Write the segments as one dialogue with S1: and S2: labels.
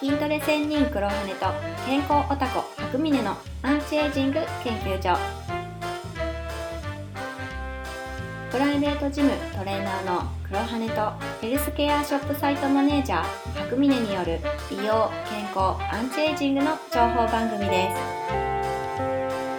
S1: 筋トレ専任黒羽と健康オタコ白峰のアンチエイジング研究所。プライベートジムトレーナーの黒羽とヘルスケアショップサイトマネージャー白峰による美容健康アンチエイジングの情報番組です。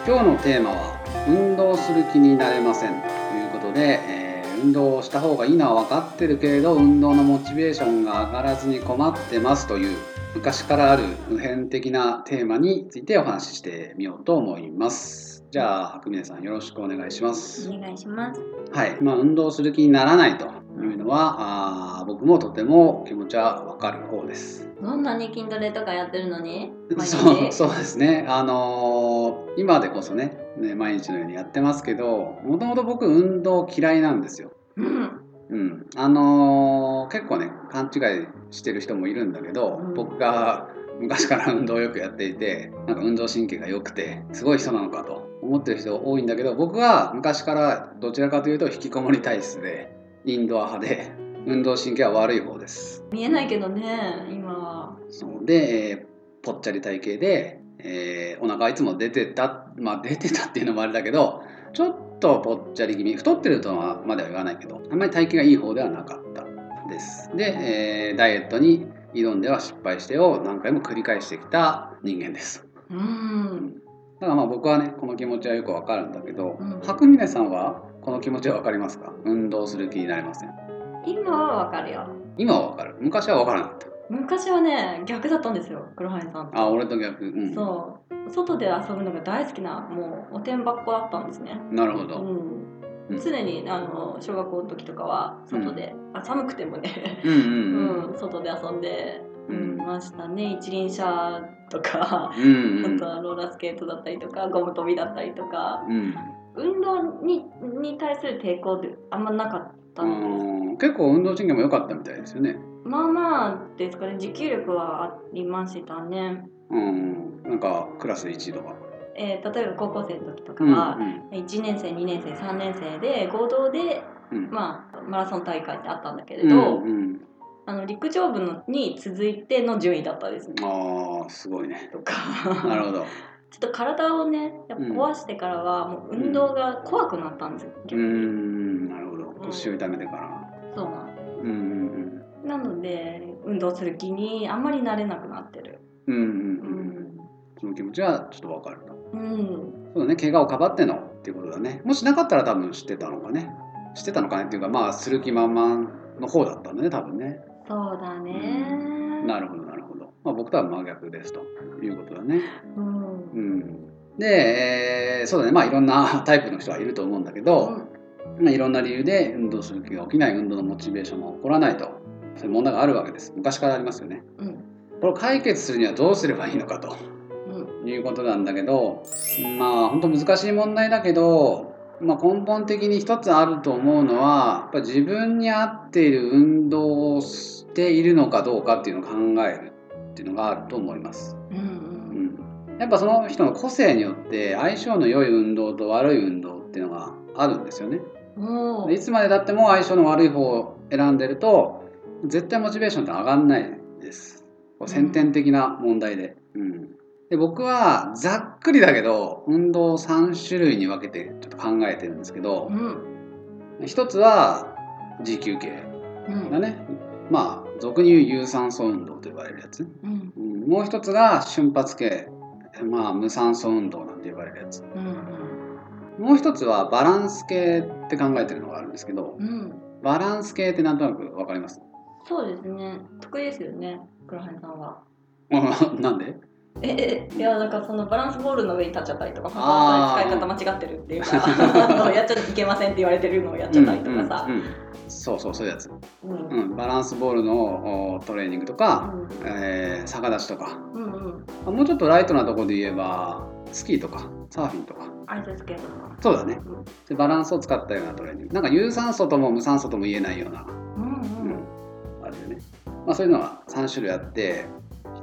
S2: 今日のテーマは運動する気になれませんということで、えー運動をした方がいいのは分かってるけれど運動のモチベーションが上がらずに困ってますという昔からある普遍的なテーマについてお話ししてみようと思います。じゃあ白峰さんよろしくお願いします。
S1: お願いします。
S2: はい、まあ、運動する気にならないというのはあー僕もとても気持ちは分かる方です。
S1: どんなに筋トレとかやってるのに？
S2: そうそうですね、あのー今でこそねね毎日のようにやってますけどもともと僕運動嫌いなんですよ。
S1: うん。
S2: うん、あのー結構ね勘違いしてる人もいるんだけど、
S1: うん。
S2: 僕が昔から運動をよくやっていてなんか運動神経が良くてすごい人なのかと思ってる人多いんだけど僕は昔からどちらかというと引きこもり体質でインドア派で運動神経は悪い方です。
S1: 見えないけどね今は。
S2: そう。で、えーぽっちゃり体型で、えーお腹いつも出てたまあ出てたっていうのもあれだけどちょっとぽっちゃり気味。太ってるとはまでは言わないけどあんまり体型がいい方ではなかったです。で、えーダイエットに挑んでは失敗してを何回も繰り返してきた人間です。
S1: うん。
S2: だからまあ僕はねこの気持ちはよくわかるんだけど、
S1: うん。
S2: 白峰さんはこの気持ちはわかりますか？運動する気になりません？
S1: 今はわかるよ。
S2: 今はわかる。昔はわからなかった。
S1: 昔はね逆だったんですよ黒羽さん。と
S2: あ俺と逆。うん。
S1: そう外で遊ぶのが大好きなもうおてんばっ子だったんですね。う
S2: なるほど、
S1: ん。
S2: うん。
S1: 常にあの小学校の時とかは外で、あ寒くてもね、
S2: うんうんうん。
S1: うん、外で遊んで、
S2: う
S1: うんん、ましたね。一輪車とか、
S2: うんうん。
S1: あとはローラースケートだったりとかゴム跳びだったりとか。
S2: うん。
S1: 運動にに対する抵抗ってあんまなかったんです。
S2: うん。結構運動神経も良かったみたいですよね。
S1: まあまあですかね。持久力はありましたね、
S2: うん、なんかクラス1とか。
S1: えー例えば高校生の時とか
S2: うん
S1: は、1年生2年生3年生で合同で、
S2: うん
S1: まあ、マラソン大会ってあったんだけれ
S2: う
S1: ど、
S2: んうん、
S1: あの陸上部のに続いての順位だったですね。
S2: ああすごいね。
S1: とか
S2: なるほど。
S1: ちょっと体をねやっぱ壊してからはもう運動が怖くなったんですよ、
S2: うんなるほど。腰を痛めてから。
S1: そうなんです
S2: うんうん
S1: なので運動する気にあんまりなれなくなってるう
S2: うんうんうんうん。
S1: ん、
S2: その気持ちはちょっとわかると。
S1: うん、
S2: そうだね。怪我をかばってのっていうことだね。もしなかったら多分知ってたのかね。知ってたのかねっていうかまあする気満々の方だったんだね多分ね。
S1: そうだね。
S2: なるほどなるほど。まあ僕とは真逆ですということだね。
S1: うん。
S2: うん、で、えーそうだね。まあいろんな タイプの人はいると思うんだけど、まあ、いろんな理由で運動する気が起きない運動のモチベーションが起こらないと。そういう問題があるわけです。昔からありますよね。
S1: うん。
S2: これを解決するにはどうすればいいのかと。
S1: うん
S2: いうことなんだけどまあ本当難しい問題だけど、まあ、根本的に一つあると思うのはやっぱ自分に合っている運動をしているのかどうかっていうのを考えるっていうのがあると思います
S1: うんうん
S2: うんやっぱその人の個性によって相性の良い運動と悪い運動っていうのがあるんですよね。いつまでたっても相性の悪い方を選んでると絶対モチベーションって上がんないです。こう先天的な問題で。うん、で僕はざっくりだけど運動を3種類に分けてちょっと考えてるんですけど
S1: うん。
S2: 一つは持久系
S1: うん。
S2: だね。まあ俗に言う有酸素運動と呼ばれるやつ。
S1: うん。
S2: うんもう一つが瞬発系、まあ、無酸素運動なんて呼ばれるやつ。
S1: うん
S2: もう一つはバランス系って考えてるのがあるんですけど
S1: うん。
S2: バランス系ってなんとなく分かります？
S1: そうですね。得意ですよね黒羽さんは。
S2: なんで？
S1: ええいやだからそのバランスボールの上に立っちゃったりとか使い方間違ってるっていうか やっちゃいけませんって言われてるのをやっちゃったりとかさ。
S2: うんうんうんそうそうそういうやつ、
S1: うん。うん
S2: うん、バランスボールのおトレーニングとか、えー逆立ちとか。
S1: うんうん。
S2: あもうちょっとライトなとこで言えばスキーとかサーフィンとか。
S1: アイススケートとか。
S2: そうだね。でバランスを使ったようなトレーニング。なんか有酸素とも無酸素とも言えないような、
S1: うんうん。
S2: うん、あるよね。まあ、そういうのは3種類あって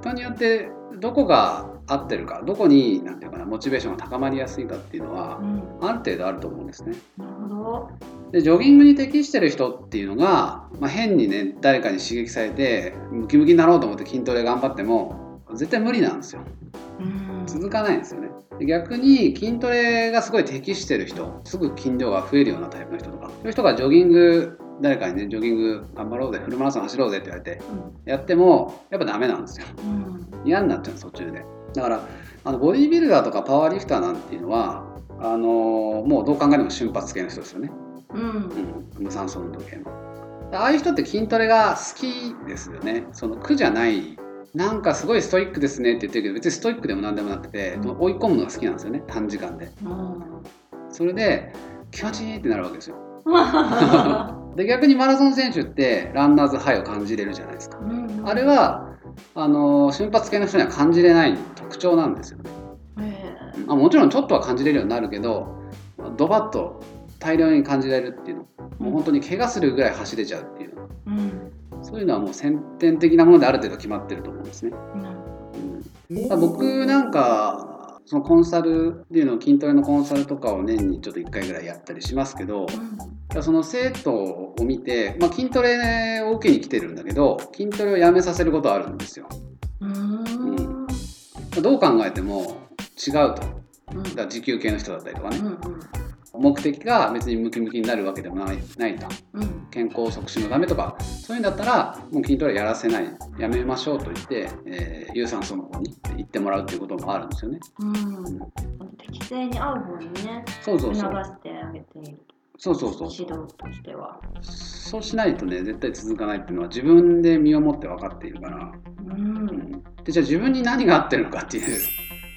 S2: 人によってどこが合ってるかどこになんていうかなモチベーションが高まりやすいかっていうのは
S1: うん。
S2: ある程度あると思うんですね。
S1: なるほど。
S2: でジョギングに適してる人っていうのが、まあ、変にね誰かに刺激されてムキムキになろうと思って筋トレ頑張っても絶対無理なんですよ。
S1: うん
S2: 続かないんですよね。で逆に筋トレがすごい適してる人すぐ筋量が増えるようなタイプの人とかそういう人がジョギング誰かにねジョギング頑張ろうぜフルマラソン走ろうぜって言われてやってもやっぱダメなんですよ。
S1: うん。
S2: 嫌になっちゃう途中で。だからあのボディービルダーとかパワーリフターなんていうのはあのもうどう考えても瞬発系の人ですよね。
S1: うん。
S2: うん、無酸素運動系の。ああいう人って筋トレが好きですよね。その苦じゃないなんかすごいストイックですねって言ってるけど別にストイックでも何でもなくて、
S1: うん。
S2: 追い込むのが好きなんですよね短時間で。
S1: うん。
S2: それで気持ちいいってなるわけですよ。
S1: う ん
S2: で逆にマラソン選手ってランナーズハイを感じれるじゃないですか。あれはあの瞬発系の人には感じれない特徴なんですよね。
S1: ええ。
S2: あもちろんちょっとは感じれるようになるけどドバッと大量に感じられるっていうの。もう本当に怪我するぐらい走れちゃうっていうの。
S1: うん
S2: そういうのはもう先天的なものである程度決まってると思うんですね。
S1: うん。
S2: うん、僕なんかそのコンサルっていうのを筋トレのコンサルとかを年にちょっと1回ぐらいやったりしますけどその生徒を見て、まあ、筋トレを受けに来てるんだけど筋トレをやめさせることはあるんですよ。
S1: うん。
S2: どう考えても違うと。だか
S1: うん
S2: ら持久系の人だったりとかね。
S1: うん。
S2: 目的が別にムキムキになるわけでもないないと。
S1: うん。
S2: 健康促進のためとかそういうんだったらもう筋トレやらせないやめましょうと言って、えー有酸素の方に行ってもらうっていうこともあるんですよね。
S1: うん。適正に合う方にね
S2: そうそうそう。
S1: 促してあげている
S2: そうそうそう
S1: 指導としては。
S2: そうしないとね絶対続かないっていうのは自分で身をもって分かっているから、
S1: う
S2: うん。んでじゃあ自分に何が合ってるのかっていう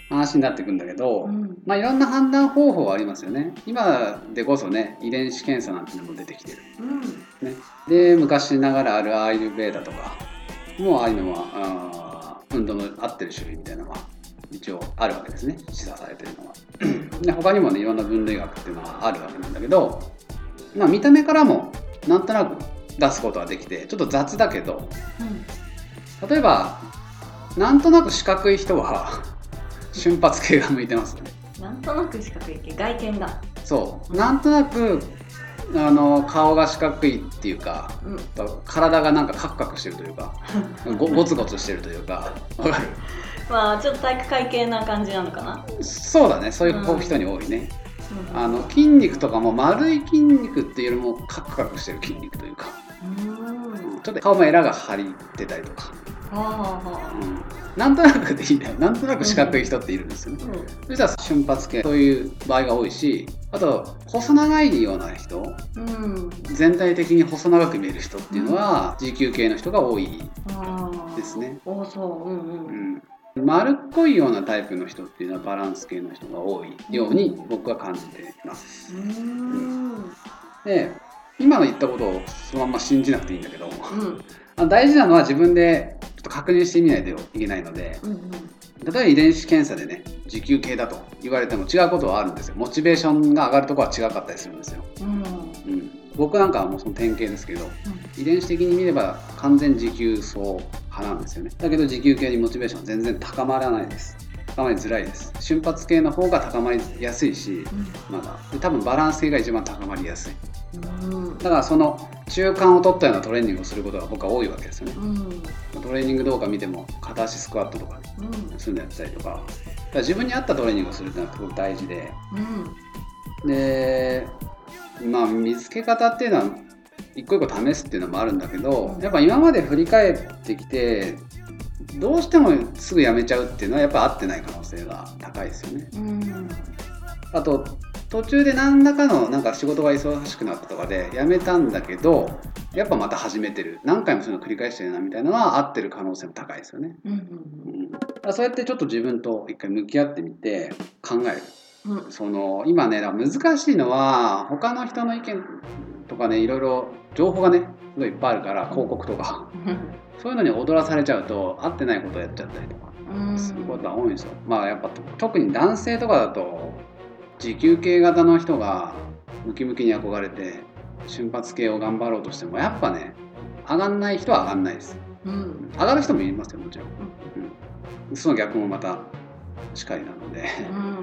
S2: 話になってくんだけど、
S1: うん。
S2: まあいろんな判断方法はありますよね。今でこそね遺伝子検査なんてのも出てきてる。
S1: うん。
S2: ね、で昔ながらあるアーユルベーダとかもうああいうのは運動の合ってる種類みたいなのは一応あるわけですね。示唆されてるのは。で他にもねいろんな分類学っていうのはあるわけなんだけど、まあ、見た目からもなんとなく出すことはできてちょっと雑だけど例えばなんとなく四角い人は 瞬発系が向いてますね。
S1: なんとなく四角い系外見だ
S2: そう。なんとなくあの顔が四角いっていうか
S1: うん。
S2: 体がなんかカクカクしてるというか ごゴツゴツしてるというかわかる？
S1: まあちょっと体育会系な感じなのかな？
S2: そうだねそういう
S1: うん。
S2: 人に多いね、
S1: うん。
S2: あの筋肉とかも丸い筋肉っていうよりもカクカクしてる筋肉というか。
S1: うん。
S2: ちょっと顔もエラが張りってたりとか、
S1: はあは
S2: うん、なんとなくでいいんだよなんとなく四角い人っているんですよね、
S1: あうん。
S2: そしたら瞬発系そういう場合が多いしあと細長いような人。
S1: うん。
S2: 全体的に細長く見える人っていうのは持久系の人が多いですね。
S1: おそう。うんうん。
S2: うん、丸っこいようなタイプの人っていうのはバランス系の人が多いように僕は感じています。
S1: うん。
S2: で今の言ったことをそのまま信じなくていいんだけど。
S1: うん。
S2: あ大事なのは自分でっと確認してみないといけないので
S1: うん
S2: 例えば遺伝子検査でね持久系だと言われても違うことはあるんですよ。モチベーションが上がるところは違かったりするんですよ。
S1: うん。うん
S2: うん、僕なんかはもうその典型ですけど遺伝子的に見れば完全持久走派なんですよね。だけど持久系にモチベーションは全然高まらないです高まりづらいです。瞬発系の方が高まりやすいしまだ。で多分バランス系が一番高まりやすい。
S1: うん。
S2: だからその中間を取ったようなトレーニングをすることが僕は多いわけですよね。
S1: うん。
S2: トレーニング動画見ても片足スクワットとか
S1: うん。
S2: のやったりとか。だ自分に合ったトレーニングをするっていうのはすごく大事で。
S1: うん。
S2: でまあ見つけ方っていうのは一個一個試すっていうのもあるんだけどやっぱ今まで振り返ってきてどうしてもすぐやめちゃうっていうのはやっぱ合ってない可能性が高いですよね。
S1: うん。
S2: あと途中で何らかのなんか仕事が忙しくなったとかでやめたんだけどやっぱまた始めてる。何回もそういうの繰り返してるなみたいなのは合ってる可能性も高いですよね。
S1: うん
S2: うん、そうやってちょっと自分と一回向き合ってみて考える。
S1: うん。
S2: その今ね難しいのは他の人の意見とかねいろいろ情報がねすごいいっぱいあるから広告とかそういうのに踊らされちゃうと合ってないことをやっちゃったりとか
S1: うん。
S2: することは多いんですよ。まあやっぱと特に男性とかだと持久系型の人がムキムキに憧れて瞬発系を頑張ろうとしてもやっぱね上がんない人は上がんないです。
S1: うん。
S2: 上がる人もいますよもちろん、うん、その逆もまたしかりなので、
S1: うん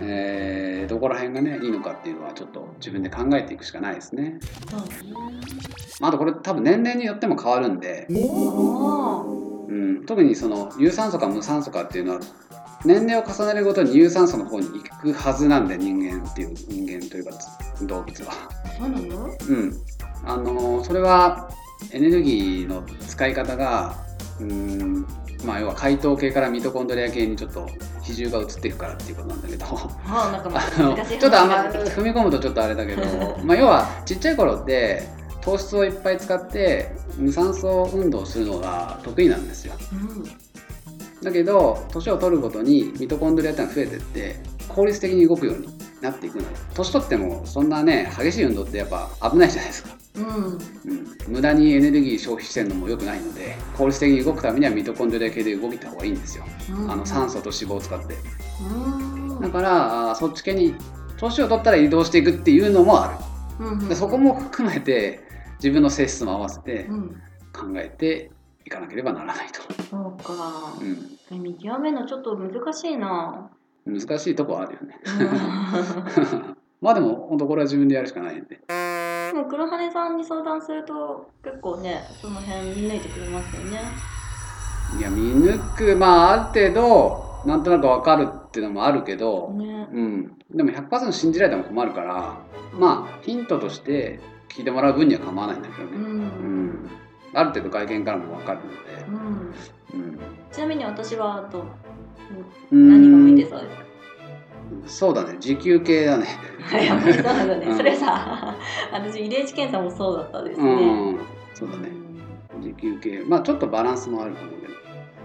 S2: えーどこら辺がねいいのかっていうのはちょっと自分で考えていくしかないですね、まあ、あとこれ多分年齢によっても変わるんで、うん、特にその有酸素か無酸素かっていうのは年齢を重ねるごとに有酸素の方に行くはずなんで人間っていう人間というか動物は。
S1: そうなの？
S2: うん、あのそれはエネルギーの使い方がうんまあ要は解糖系からミトコンドリア系にちょっと比重が移っていくからっていうことなんだけど。ちょっとあんま踏み込むとちょっとあれだけどまあ要はちっちゃい頃って糖質をいっぱい使って無酸素運動をするのが得意なんですよ。だけど年を取るごとにミトコンドリアってのは増えてって効率的に動くようになっていくのよ。年取ってもそんなね激しい運動ってやっぱ危ないじゃないですか
S1: うん。うん
S2: うん、無駄にエネルギー消費してるのも良くないので効率的に動くためにはミトコンドリア系で動いた方がいいんですよ。あの酸素と脂肪を使って。
S1: うん。
S2: だからそっち系に年を取ったら移動していくっていうのもあ
S1: うん
S2: るでそこも含めて自分の性質も合わせて
S1: うん。
S2: 考えていかなければならないと、
S1: そうか。
S2: う
S1: 見極めるのちょっと難しいな。
S2: ん、難しいとこはあるよね。
S1: うん。
S2: まあでも本当これは自分でやるしかないんで
S1: でも黒羽さんに相談すると結構ねその辺見抜いてくれますよね。
S2: いや見抜くまあある程度なんとなく分かるっていうのもあるけど、
S1: ね。
S2: うん、でも100%信じられても困るからまあヒントとして聞いてもらう分には構わないんだけどね、
S1: うん、
S2: うん。ある程度外見からも分かるので、
S1: うん、
S2: うん。
S1: ちなみに私はどう
S2: うん。
S1: 何が向いてそうですか？
S2: そうだね。時給系だね。
S1: やっぱりそうなんだね、
S2: うん。
S1: それさ 私遺伝子検査もそうだったです
S2: う
S1: ね、
S2: ん。そうだね。時給系。まあちょっとバランスもあると思うけど。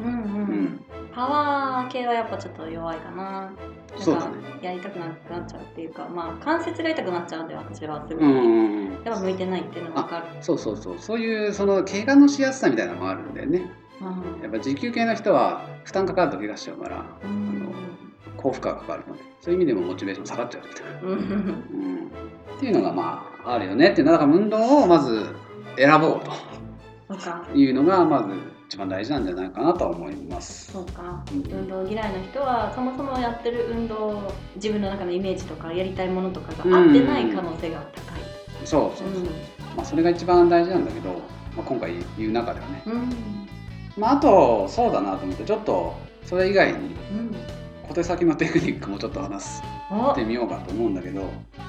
S1: うんうん、
S2: うん。
S1: パワー系はやっぱちょっと弱いかな。
S2: そうだね。
S1: やりたくなくなっちゃうっていうかまあ関節が痛くなっちゃうんで私はすぐ、
S2: うんうんうん
S1: やっぱ向いてないっていうのが分かる。
S2: そうそうそう。そういうその怪我のしやすさみたいなのもあるんだよね。
S1: うん。
S2: やっぱ時給系の人は負担かかると怪我しちゃうから。
S1: うん
S2: 高負荷がかかるのでそういう意味でもモチベーション下がっちゃうみたいな
S1: うん。
S2: うん。っていうのがまああるよねってだから運動をまず選ぼうと。いうのがまず一番大事なんじゃないかなとは思います。
S1: そうか。
S2: うん。
S1: 運動嫌いの人はそもそもやってる運動自分の中のイメージとかやりたいものとかが合ってない可能性が高い。
S2: そうそうそう、まあ、それが一番大事なんだけど、まあ、今回言う中ではね、まあ、あとそうだなと思ってちょっとそれ以外に
S1: うん
S2: 小手先のテクニックもちょっと話
S1: お。
S2: してみようかと思うんだけど。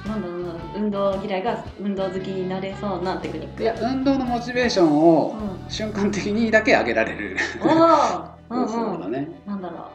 S1: なんだろうな運動嫌いが運動好きになれそうなテクニック。
S2: いや運動のモチベーションを
S1: うん。
S2: 瞬間的にだけ上げられる、
S1: うん
S2: そうだ
S1: うん
S2: ね。
S1: なんだろ